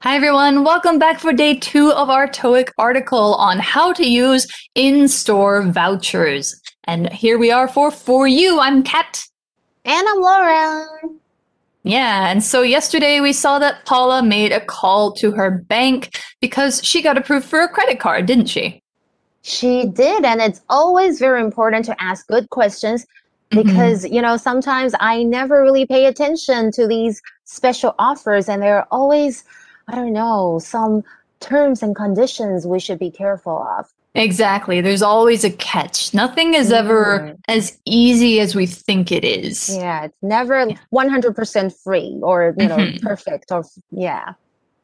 Hi, everyone. Welcome back for day two of our TOEIC article on how to use in store vouchers. And here we are for For You. I'm Kat. And I'm Laura. Yeah, and so yesterday we saw that Paula made a call to her bank because she got approved for a credit card, didn't she? She did. And it's always very important to ask good questions because, mm-hmm. you know, sometimes I never really pay attention to these special offers and they're always I don't know, some terms and conditions we should be careful of. Exactly. There's always a catch. Nothing is ever mm. as easy as we think it is. Yeah, it's never yeah. 100% free or, you know, mm-hmm. perfect or yeah.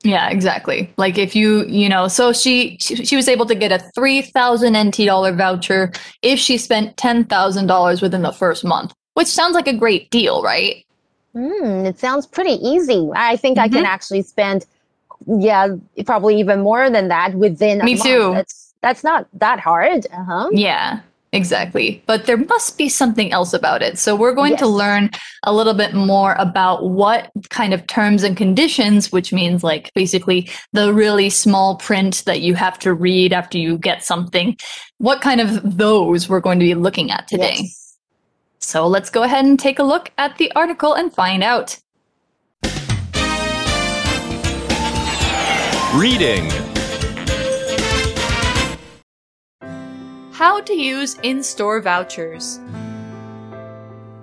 Yeah, exactly. Like if you, you know, so she she, she was able to get a 3000 NT dollar voucher if she spent $10,000 within the first month, which sounds like a great deal, right? Mm, it sounds pretty easy. I think mm-hmm. I can mm-hmm. actually spend yeah, probably even more than that within Me too. That's that's not that hard. Uh-huh. Yeah. Exactly. But there must be something else about it. So we're going yes. to learn a little bit more about what kind of terms and conditions, which means like basically the really small print that you have to read after you get something. What kind of those we're going to be looking at today. Yes. So let's go ahead and take a look at the article and find out. Reading How to use in store vouchers.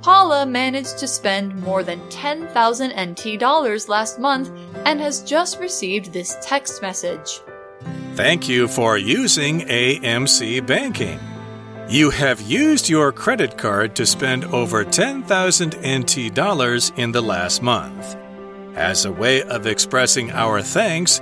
Paula managed to spend more than 10,000 NT dollars last month and has just received this text message. Thank you for using AMC Banking. You have used your credit card to spend over 10,000 NT dollars in the last month. As a way of expressing our thanks,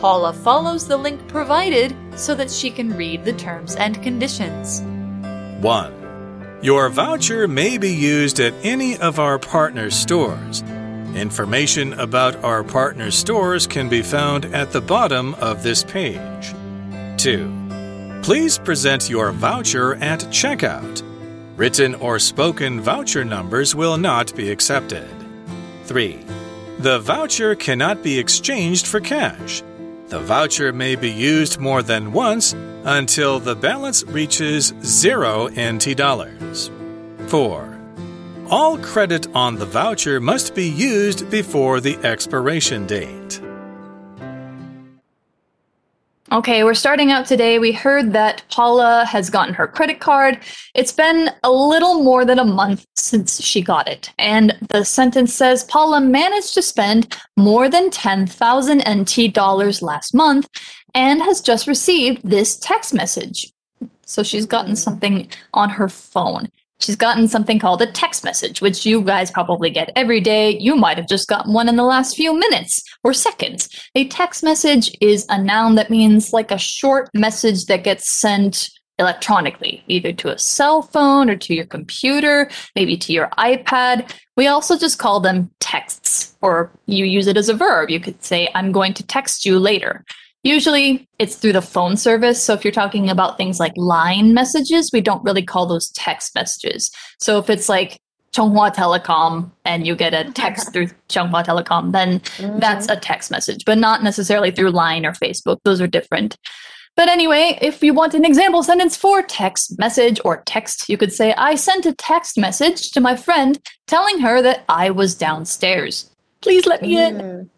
Paula follows the link provided so that she can read the terms and conditions. 1. Your voucher may be used at any of our partner stores. Information about our partner stores can be found at the bottom of this page. 2. Please present your voucher at checkout. Written or spoken voucher numbers will not be accepted. 3. The voucher cannot be exchanged for cash. The voucher may be used more than once until the balance reaches zero NT dollars. 4. All credit on the voucher must be used before the expiration date. Okay, we're starting out today. We heard that Paula has gotten her credit card. It's been a little more than a month since she got it. And the sentence says Paula managed to spend more than 10,000 NT dollars last month and has just received this text message. So she's gotten something on her phone. She's gotten something called a text message, which you guys probably get every day. You might have just gotten one in the last few minutes or seconds. A text message is a noun that means like a short message that gets sent electronically, either to a cell phone or to your computer, maybe to your iPad. We also just call them texts, or you use it as a verb. You could say, I'm going to text you later. Usually it's through the phone service. So if you're talking about things like line messages, we don't really call those text messages. So if it's like Chunghwa Telecom and you get a text through Chunghwa Telecom, then mm-hmm. that's a text message, but not necessarily through Line or Facebook. Those are different. But anyway, if you want an example sentence for text message or text, you could say, I sent a text message to my friend telling her that I was downstairs. Please let me in.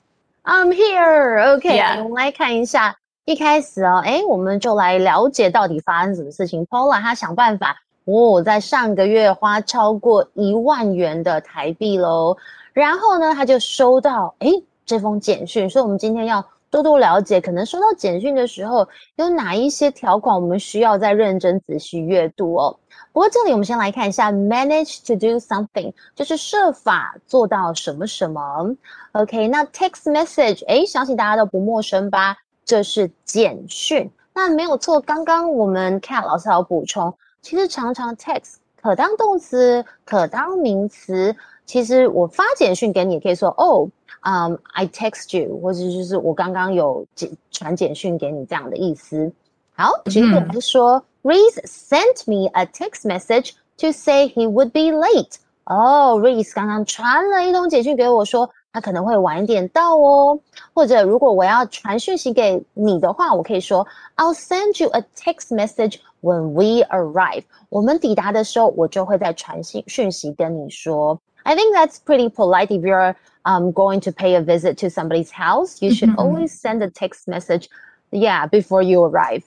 Mm. I'm here. OK，我们来看一下一开始哦，哎，我们就来了解到底发生什么事情。Paula 她想办法哦，在上个月花超过一万元的台币喽。然后呢，他就收到哎这封简讯，所以我们今天要多多了解，可能收到简讯的时候有哪一些条款我们需要再认真仔细阅读哦。不过这里我们先来看一下，manage to do something，就是设法做到什么什么。OK，那 text message，哎，相信大家都不陌生吧？这是简讯。那没有错，刚刚我们看老师有补充，其实常常 text 可当动词，可当名词。其实我发简讯给你，也可以说哦，嗯，I text you，或者就是我刚刚有简传简讯给你这样的意思。好，举例来说，Reese sent me a text message to say he would be late。哦，Reese 刚刚传了一通简讯给我说他可能会晚一点到哦。或者如果我要传讯息给你的话，我可以说 I'll send you a text message when we arrive。我们抵达的时候，我就会再传信讯息跟你说。I think that's pretty polite if you're um, going to pay a visit to somebody's house. You should mm-hmm. always send a text message, yeah, before you arrive.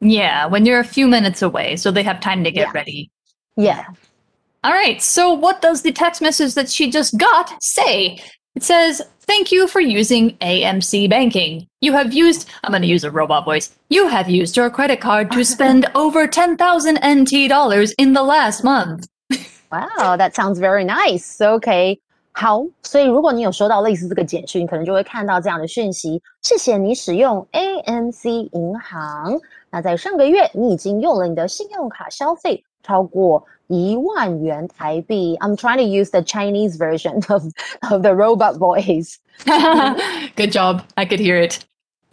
Yeah, when you're a few minutes away, so they have time to get yeah. ready. Yeah. All right, so what does the text message that she just got say? It says, Thank you for using AMC banking. You have used, I'm going to use a robot voice. You have used your credit card to spend over 10,000 NT dollars in the last month. Wow, that sounds very nice. Okay，好，所以如果你有收到类似这个简讯，可能就会看到这样的讯息：谢谢你使用 AMC 银行。那在上个月，你已经用了你的信用卡消费超过一万元台币。I'm trying to use the Chinese version of of the robot voice. Good job. I could hear it.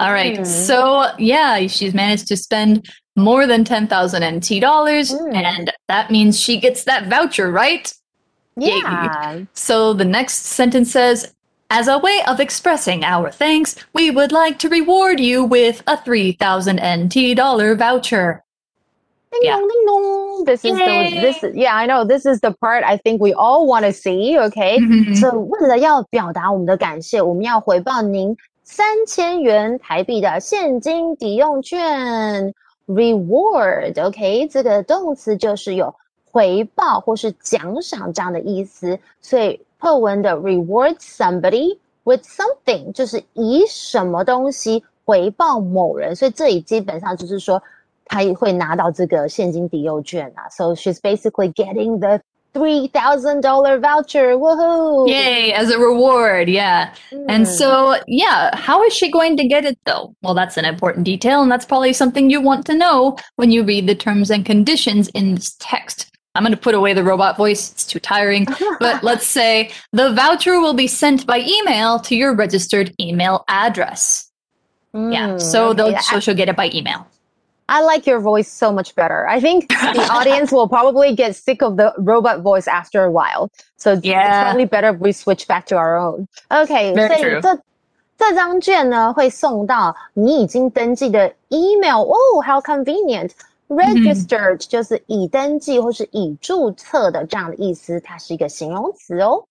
All right. Mm. So, yeah, she's managed to spend more than 10,000 NT dollars. Mm. And that means she gets that voucher, right? Yeah. Yay. So the next sentence says, as a way of expressing our thanks, we would like to reward you with a 3,000 NT dollar voucher. Ding yeah. dong, ding dong. This is Yay. the this yeah I know this is the part I think we all want to see. Okay, mm-hmm. so 为了要表达我们的感谢，我们要回报您 三千元台币的现金抵用券。reward，OK，、这个动词就是有回报或是奖赏这样的意思，所以课文的 reward somebody with something 就是以什么东西回报某人，所以这里基本上就是说他会拿到这个现金抵用券啊。So she's basically getting the $3,000 voucher. Woohoo! Yay, as a reward. Yeah. Mm. And so, yeah, how is she going to get it though? Well, that's an important detail, and that's probably something you want to know when you read the terms and conditions in this text. I'm going to put away the robot voice. It's too tiring. but let's say the voucher will be sent by email to your registered email address. Mm, yeah. So, okay. so she'll get it by email. I like your voice so much better. I think the audience will probably get sick of the robot voice after a while. So yeah. it's probably better if we switch back to our own. Okay, Very 所以 true. 这这张券呢会送到你已经登记的 email。哦，how convenient! Registered、嗯、就是已登记或是已注册的这样的意思，它是一个形容词哦。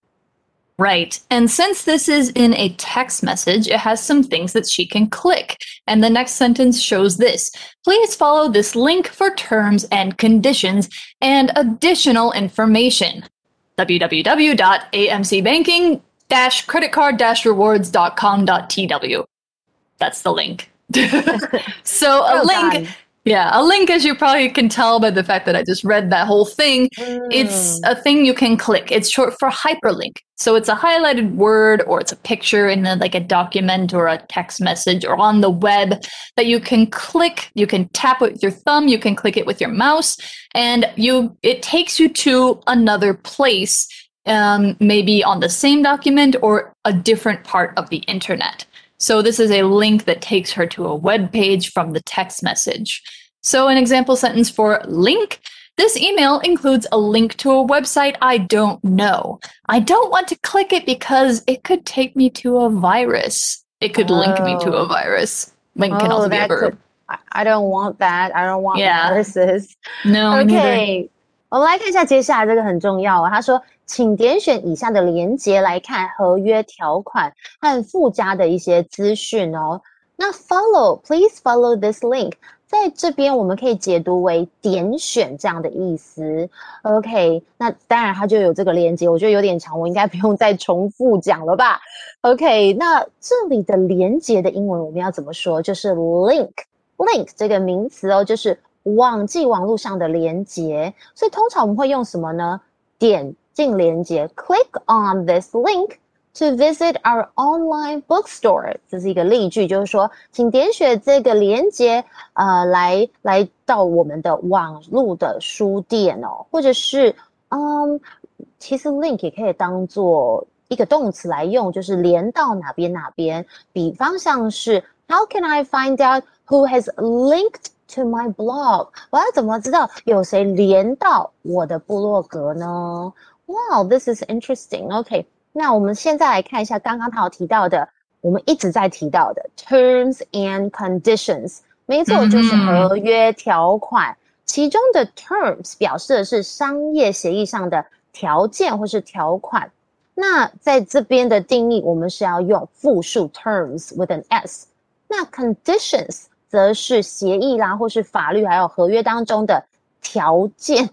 Right. And since this is in a text message, it has some things that she can click. And the next sentence shows this. Please follow this link for terms and conditions and additional information. www.amcbanking creditcard rewards.com.tw. That's the link. so a oh, link done. Yeah, a link, as you probably can tell by the fact that I just read that whole thing, mm. it's a thing you can click. It's short for hyperlink. So it's a highlighted word or it's a picture in a, like a document or a text message or on the web that you can click. You can tap it with your thumb. You can click it with your mouse, and you it takes you to another place, um, maybe on the same document or a different part of the internet. So this is a link that takes her to a web page from the text message. So an example sentence for link. This email includes a link to a website I don't know. I don't want to click it because it could take me to a virus. It could oh. link me to a oh. virus. Link oh, can also be a verb. Could, I don't want that. I don't want yeah. viruses. No. Okay. 我们来看一下接下来这个很重要哦。他说请点选以下的连接来看合约条款和附加的一些资讯哦。那 follow，please follow this link。 在这边我们可以解读为点选这样的意思。OK，那当然它就有这个连接，我觉得有点长，我应该不用再重复讲了吧？OK，那这里的连接的英文我们要怎么说？就是 link，link 这个名词哦，就是网际网络上的连接。所以通常我们会用什么呢？点进连接，click on this link。To visit our online bookstore，这是一个例句，就是说，请点选这个链接，呃，来来到我们的网络的书店哦，或者是，嗯，其实 link 也可以当做一个动词来用，就是连到哪边哪边。比方像是，How can I find out who has linked to my blog？我要怎么知道有谁连到我的部落格呢？Wow，this is interesting. OK。 那我们现在来看一下刚刚他有提到的，我们一直在提到的 terms and conditions，没错，就是合约条款。其中的 terms 表示的是商业协议上的条件或是条款。那在这边的定义，我们是要用复数 terms with an s。那 conditions 则是协议啦，或是法律还有合约当中的条件，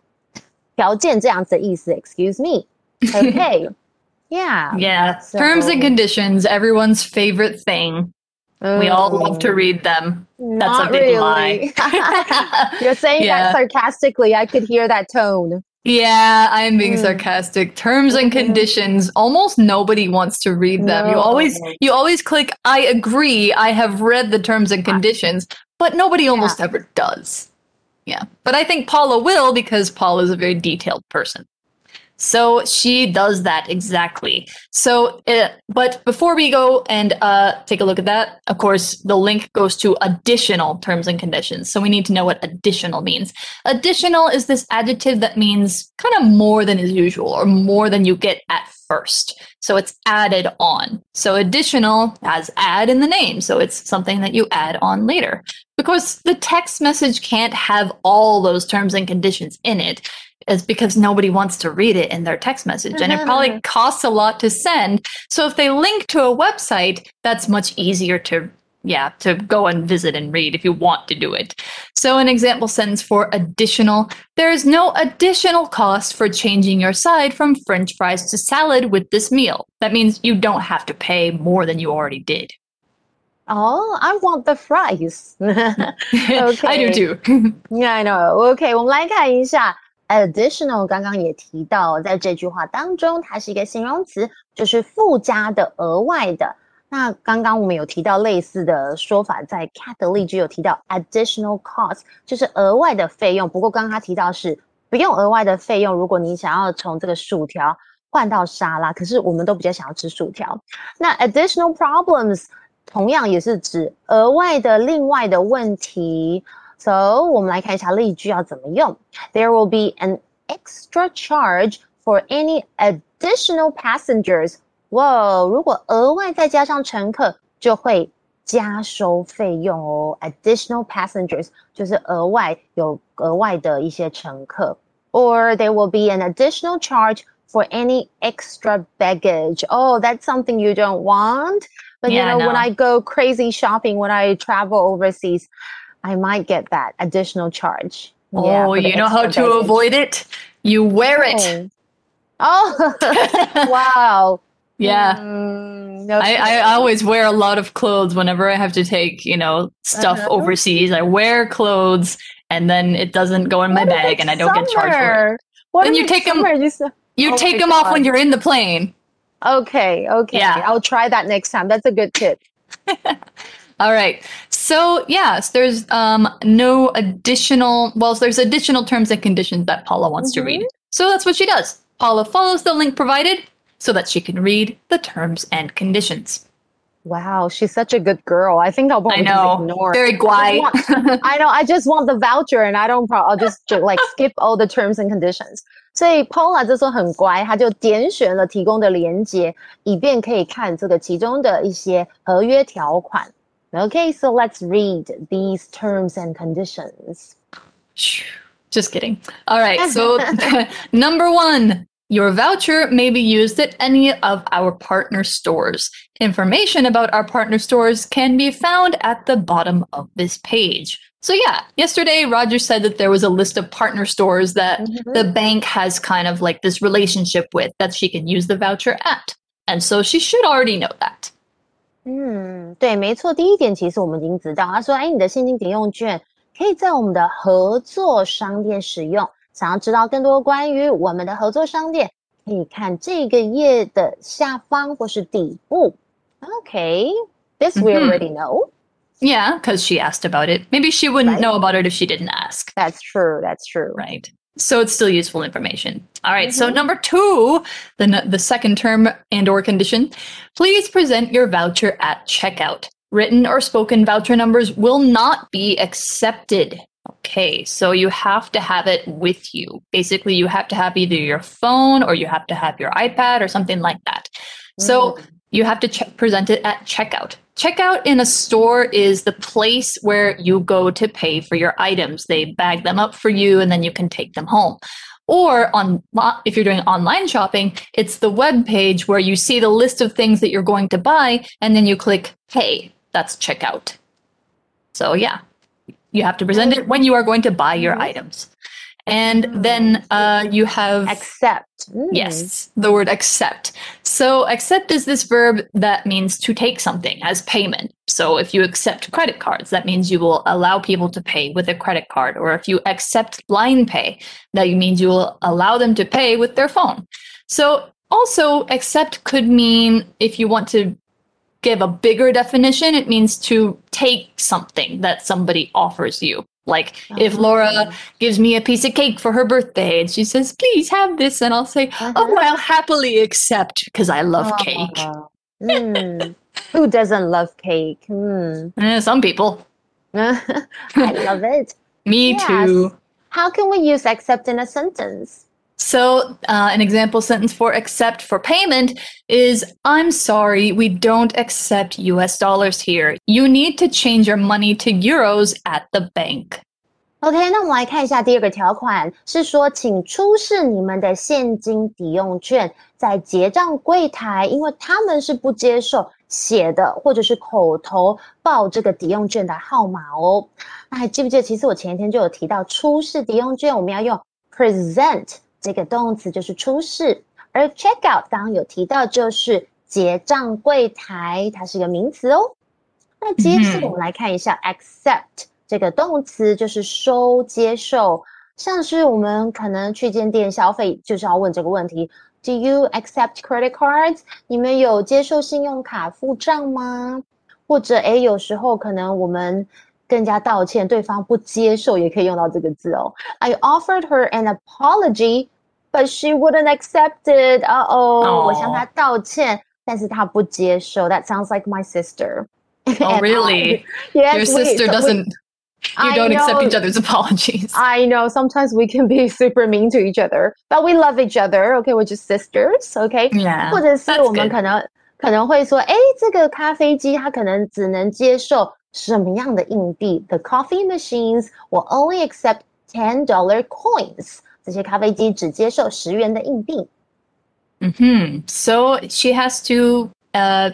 条件这样子的意思。Excuse me，OK。Yeah. Yeah. So, Terms and conditions, everyone's favorite thing. we all love to read them. That's a big really. lie. You're saying yeah. that sarcastically. I could hear that tone. Yeah, I am being mm. sarcastic. Terms and mm-hmm. conditions, almost nobody wants to read them. No. You always you always click I agree. I have read the terms and conditions, but nobody almost yeah. ever does. Yeah. But I think Paula will because Paula is a very detailed person. So she does that exactly. So, uh, but before we go and uh, take a look at that, of course, the link goes to additional terms and conditions. So we need to know what additional means. Additional is this adjective that means kind of more than is usual or more than you get at first. So it's added on. So additional has add in the name. So it's something that you add on later. Because the text message can't have all those terms and conditions in it is because nobody wants to read it in their text message and it probably costs a lot to send. So if they link to a website, that's much easier to yeah, to go and visit and read if you want to do it. So an example sentence for additional, there is no additional cost for changing your side from french fries to salad with this meal. That means you don't have to pay more than you already did. Oh, I want the fries. okay. I do too. yeah, I know. Okay, 我们来看一下 additional 刚刚也提到，在这句话当中，它是一个形容词，就是附加的、额外的。那刚刚我们有提到类似的说法，在 Cat 的例句有提到 additional cost，就是额外的费用。不过刚刚他提到是不用额外的费用，如果你想要从这个薯条换到沙拉，可是我们都比较想要吃薯条。那 additional problems 同样也是指额外的、另外的问题。So 我们来看一下例句要怎么用。There will be an extra charge for any additional passengers. 哇，如果额外再加上乘客，就会加收费用哦。Additional passengers 就是额外有额外的一些乘客。Or there will be an additional charge for any extra baggage. Oh, that's something you don't want. But yeah, you know, no. when I go crazy shopping, when I travel overseas, I might get that additional charge. Oh, yeah, you know how to baggage. avoid it? You wear it. Oh, oh. wow. Yeah. Mm, no I, I always wear a lot of clothes whenever I have to take, you know, stuff uh-huh. overseas. I wear clothes and then it doesn't go in my bag and I don't summer? get charged for it. What then you take them you, you oh take them God. off when you're in the plane. Okay, okay. Yeah. I'll try that next time. That's a good tip. All right. So yes, there's um, no additional. Well, there's additional terms and conditions that Paula wants mm-hmm. to read. Mm-hmm. So that's what she does. Paula follows the link provided so that she can read the terms and conditions. Wow, she's such a good girl. I think I'll probably I know. just ignore. Very guai. I, I know. I just want the voucher, and I don't. Pro- I'll just like skip all the terms and conditions. 所以 Paula 这时候很乖，他就点选了提供的连接，以便可以看这个其中的一些合约条款。 Okay, so let's read these terms and conditions. Just kidding. All right. So, number one, Your voucher may be used at any of our partner stores. Information about our partner stores can be found at the bottom of this page. So, yeah, yesterday Roger said that there was a list of partner stores that Mhm. the bank has kind of like this relationship with that she can use the voucher at. And so she should already know that. 嗯，对，没错。第一点，其实我们已经知道，他说：“哎，你的现金抵用券可以在我们的合作商店使用。想要知道更多关于我们的合作商店，可以看这个页的下方或是底部。OK，this、we 嗯哼 already know. Yeah, because she asked about it. Maybe she wouldn't Right. know about it if she didn't ask. That's true. That's true. Right. So it's still useful information. All right, So Mhm. number two, the the second term and or condition, please present your voucher at checkout. Written or spoken voucher numbers will not be accepted. Okay, so you have to have it with you. Basically, you have to have either your phone or you have to have your iPad or something like that. So you have to ch- present it at checkout. Checkout in a store is the place where you go to pay for your items. They bag them up for you and then you can take them home. Or on if you're doing online shopping, it's the web page where you see the list of things that you're going to buy and then you click pay. That's checkout. So yeah, you have to present it when you are going to buy your Mhm. items. And then uh, you have Accept. Mm. Yes, the word accept. So, accept is this verb that means to take something as payment. So, if you accept credit cards, that means you will allow people to pay with a credit card. Or if you accept line pay, that means you will allow them to pay with their phone. So, also, accept could mean if you want to give a bigger definition, it means to take something that somebody offers you. Like if Laura gives me a piece of cake for her birthday and she says, please have this, and I'll say, Uh-huh. oh, I'll happily accept because I love cake. Ah. Mm. Who doesn't love cake? Hmm. Eh, some people. I love it. Me Yes. too. How can we use accept in a sentence? So, uh, an example sentence for accept for payment is I'm sorry, we don't accept US dollars here. You need to change your money to euros at the bank. OK，那我们来看一下第二个条款，是说请出示你们的现金抵用券，在结账柜台，因为他们是不接受写的或者是口头报这个抵用券的号码哦。那还记不记得，其实我前一天就有提到，出示抵用券我们要用 present 这个动词，就是出示，而 checkout 刚刚有提到就是结账柜台，它是一个名词哦。那接着我们来看一下 accept 这个动词，就是收、接受。像是我们可能去间店消费，就是要问这个问题：Do you accept credit cards？你们有接受信用卡付账吗？或者，诶，有时候可能我们更加道歉，对方不接受，也可以用到这个字哦。I offered her an apology, but she wouldn't accept it. 哦哦，我向她道歉，但是她不接受。That sounds like my sister. Oh, And I- really? yes, Your we- sister so we- doesn't, you I don't accept know. each other's apologies. I know sometimes we can be super mean to each other, but we love each other. Okay, we're just sisters. Okay， yeah. 或者是 that's 我们 good. 可能可能会说，哎，这个咖啡机它可能只能接受什么样的硬币？The coffee machines will only accept ten dollar coins。 这些咖啡机只接受十元的硬币。 hmm So she has to, uh,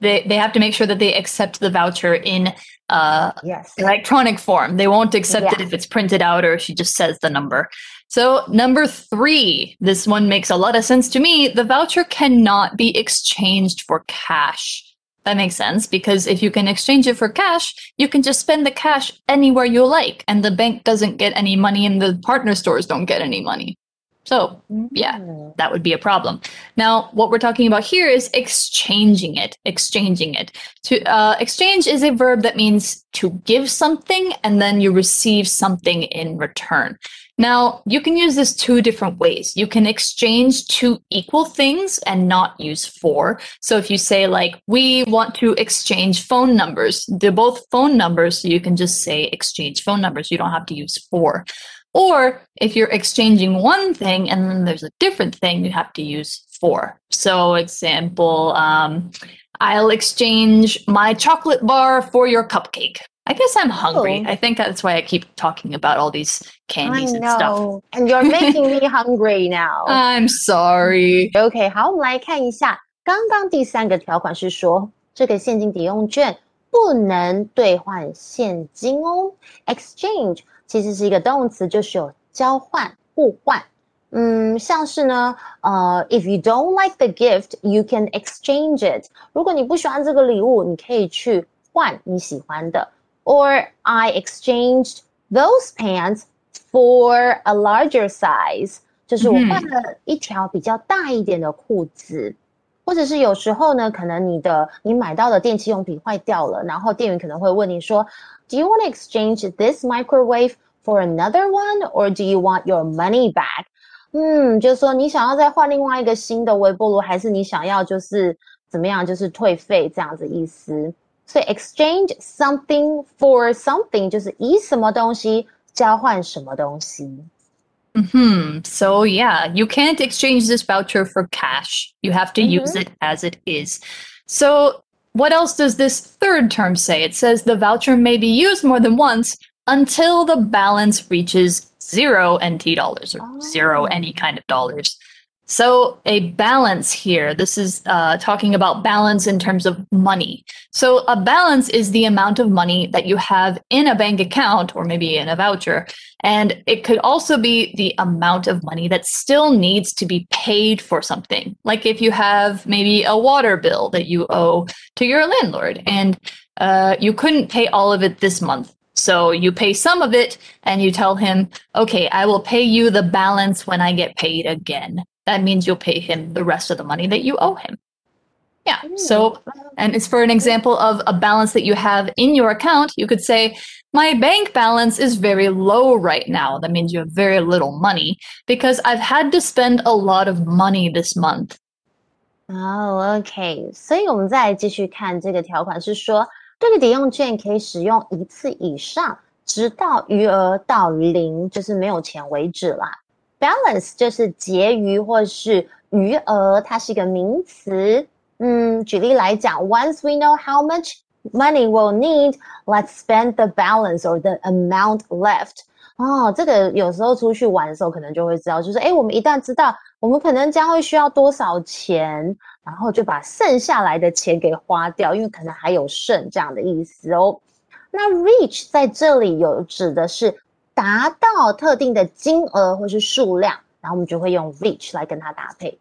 they, they have to make sure that they accept the voucher in uh, Yes. electronic form. They won't accept it Yeah. if it's printed out or she just says the number. So, number three, this one makes a lot of sense to me. The voucher cannot be exchanged for cash. That makes sense because if you can exchange it for cash, you can just spend the cash anywhere you like, and the bank doesn't get any money, and the partner stores don't get any money. So, yeah. Mm. that would be a problem. Now, what we're talking about here is exchanging it. Exchanging it. To uh, exchange is a verb that means to give something and then you receive something in return. Now, you can use this two different ways. You can exchange two equal things and not use for. So if you say like, we want to exchange phone numbers, they're both phone numbers, so you can just say exchange phone numbers. You don't have to use for. Or if you're exchanging one thing and then there's a different thing, you have to use for. So, example, um, I'll exchange my chocolate bar for your cupcake. I guess I'm hungry. Oh. I think that's why I keep talking about all these I candies and stuff. know, and you're making me hungry now. I'm sorry. OK，好，我们来看一下，刚刚第三个条款是说，这个现金抵用券不能兑换现金哦。Exchange 其实是一个动词，就是有交换、互换。嗯，像是呢，呃，if you don't like the gift, you can exchange it。如果你不喜欢这个礼物，你可以去换你喜欢的。 Or I exchanged those pants for a larger size，就是我嗯换了一条比较大一点的裤子。或者是有时候呢，可能你的你买到的电器用品坏掉了，然后店员可能会问你说，Do you want to exchange this microwave for another one, or do you want your money back？嗯，就是说你想要再换另外一个新的微波炉，还是你想要就是怎么样，就是退费这样子意思。 所以 exchange something for something 就是以什么东西交换什么东西。Hmm. So yeah, you can't exchange this voucher for cash. You have to use it as it is. So what else does this third term say? It says the voucher may be used more than once until the balance reaches zero NT dollars or zero Oh. any kind of dollars. So a balance here, this is uh, talking about balance in terms of money. So a balance is the amount of money that you have in a bank account or maybe in a voucher. And it could also be the amount of money that still needs to be paid for something. Like if you have maybe a water bill that you owe to your landlord and uh, you couldn't pay all of it this month. So you pay some of it and you tell him, okay, I will pay you the balance when I get paid again That means you'll pay him the rest of the money that you owe him. Yeah. So, and it's for an example of a balance that you have in your account. You could say, my bank balance is very low right now. That means you have very little money because I've had to spend a lot of money this month. 哦、o k 所以我们再来继续看这个条款是说，这个抵用券可以使用一次以上，直到余额到零，就是没有钱为止啦。 Balance 就是结余或是余额，它是一个名词。嗯，举例来讲，Once we know how much money we'll need, let's spend the balance or the amount left. 哦，这个有时候出去玩的时候，可能就会知道，就是诶，我们一旦知道我们可能将会需要多少钱，然后就把剩下来的钱给花掉，因为可能还有剩这样的意思哦。那 reach 在这里有指的是 达到特定的金额或是数量，然后我们就会用 reach 来跟它搭配。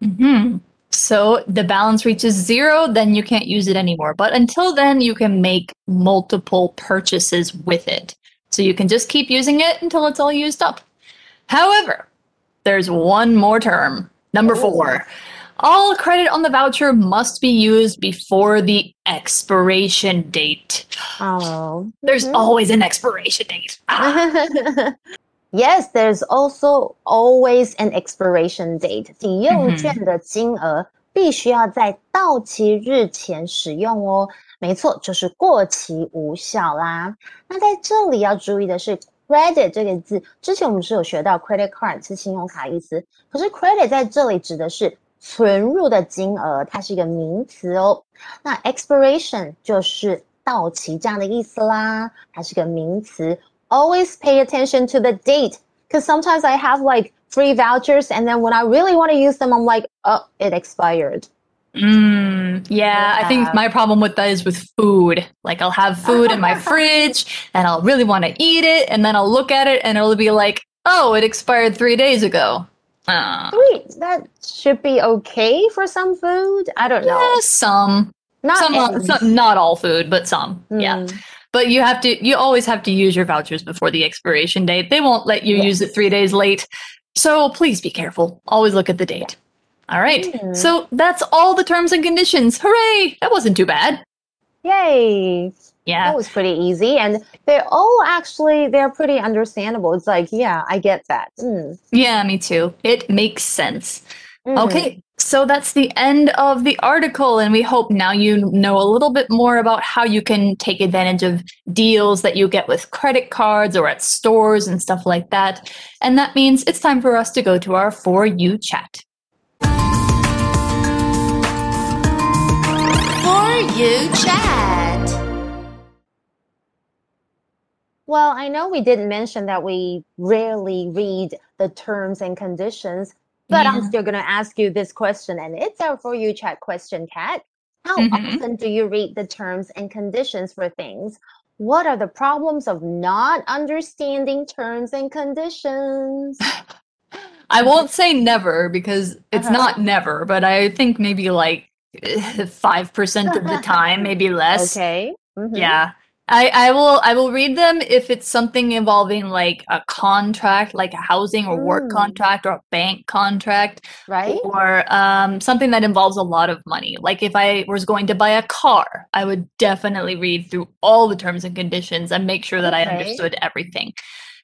hmm So the balance reaches zero, then you can't use it anymore. But until then, you can make multiple purchases with it. So you can just keep using it until it's all used up. However, there's one more term. Number four. All credit on the voucher must be used before the expiration date. 哦、 There's always an expiration date. Ah, Yes, there's also always an expiration date. 抵用券的金额必须要在到期日前使用哦。没错，就是过期无效啦。那在这里要注意的是，credit 这个字，之前我们是有学到 credit card 是信用卡意思，可是 credit 在这里指的是 存入的金额，它是一个名词哦。那 expiration 就是到期这样的意思啦，它是个名词。always pay attention to the date because sometimes I have like free vouchers and then when I really want to use them, I'm like, oh, it expired. Mm, yeah, I think Yeah. my problem with that is with food. Like I'll have food in my fridge and I'll really want to eat it and then I'll look at it and it'll be like, "Oh, it expired 3 days ago." Uh, Wait, that should be okay for some food. I don't know. some Not some, eggs. some not all food, but some. Yeah. Mm. But you have to you always have to use your vouchers before the expiration date. They won't let you use it 3 days late. So please be careful. Always look at the date. All right. Mm. So that's all the terms and conditions. Hooray! That wasn't too bad. Yay. Yeah. That was pretty easy. And they're all actually, they're pretty understandable. It's like, yeah, I get that. Mm. Yeah, me too. It makes sense. Mhm. Okay, so that's the end of the article, and we hope now you know a little bit more about how you can take advantage of deals that you get with credit cards or at stores and stuff like that. And that means it's time for us to go to our For You chat. For you chat. Well, I know we didn't mention that we rarely read the terms and conditions, but I'm still going to ask you this question, and it's our for you chat question, Kat. How Mhm. often do you read the terms and conditions for things? What are the problems of not understanding terms and conditions? I won't say never because it's Uh-huh. not never, but I think maybe like 5% of the time, maybe less. Okay. mhm, Yeah. I, I will I will read them if it's something involving like a contract, like a housing or work Mm. contract or a bank contract, Right? or um, something that involves a lot of money. Like if I was going to buy a car, I would definitely read through all the terms and conditions and make sure that I understood everything.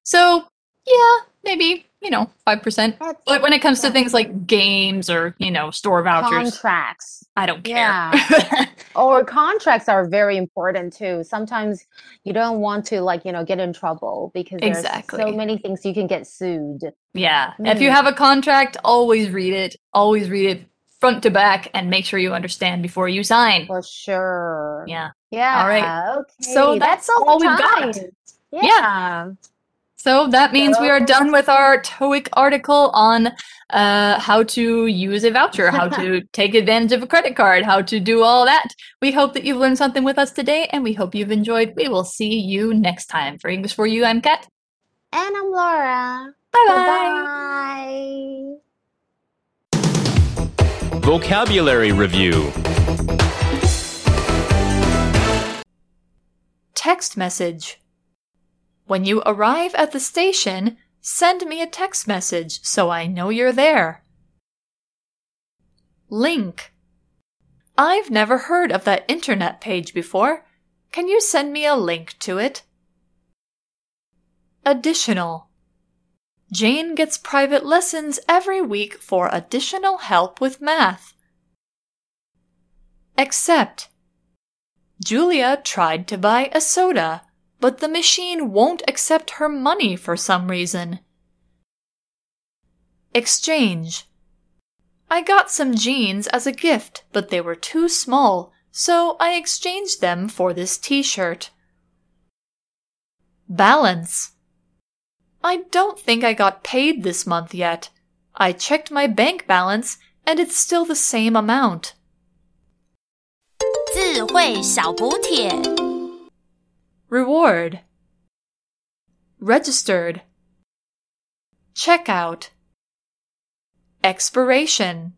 So yeah, maybe you know five percent. That's But when it comes to things like games or you know store vouchers, contracts. I don't care. Yeah. Or contracts are very important too. Sometimes you don't want to like, you know, get in trouble because there's so many things you can get sued. Yeah. If you Mm. have a contract, always read it. Always read it front to back and make sure you understand before you sign. For sure. Yeah. Yeah. All right. Okay. So that's all the we've got. Yeah. Yeah. So that means we are done with our TOEIC article on uh, how to use a voucher, how to take advantage of a credit card, how to do all that. We hope that you've learned something with us today and we hope you've enjoyed. We will see you next time. For English for You, I'm Kat. And I'm Laura. Bye bye. Bye. Vocabulary Review Text message. When you arrive at the station, send me a text message so I know you're there. Link. I've never heard of that internet page before. Can you send me a link to it? Additional. Jane gets private lessons every week for additional help with math. Accept. Julia tried to buy a soda, but the machine won't accept her money for some reason. Exchange. I got some jeans as a gift, but they were too small, so I exchanged them for this t shirt. Balance. I don't think I got paid this month yet. I checked my bank balance and it's still the same amount. 智慧小补帖。 Reward. Registered. Checkout. Expiration.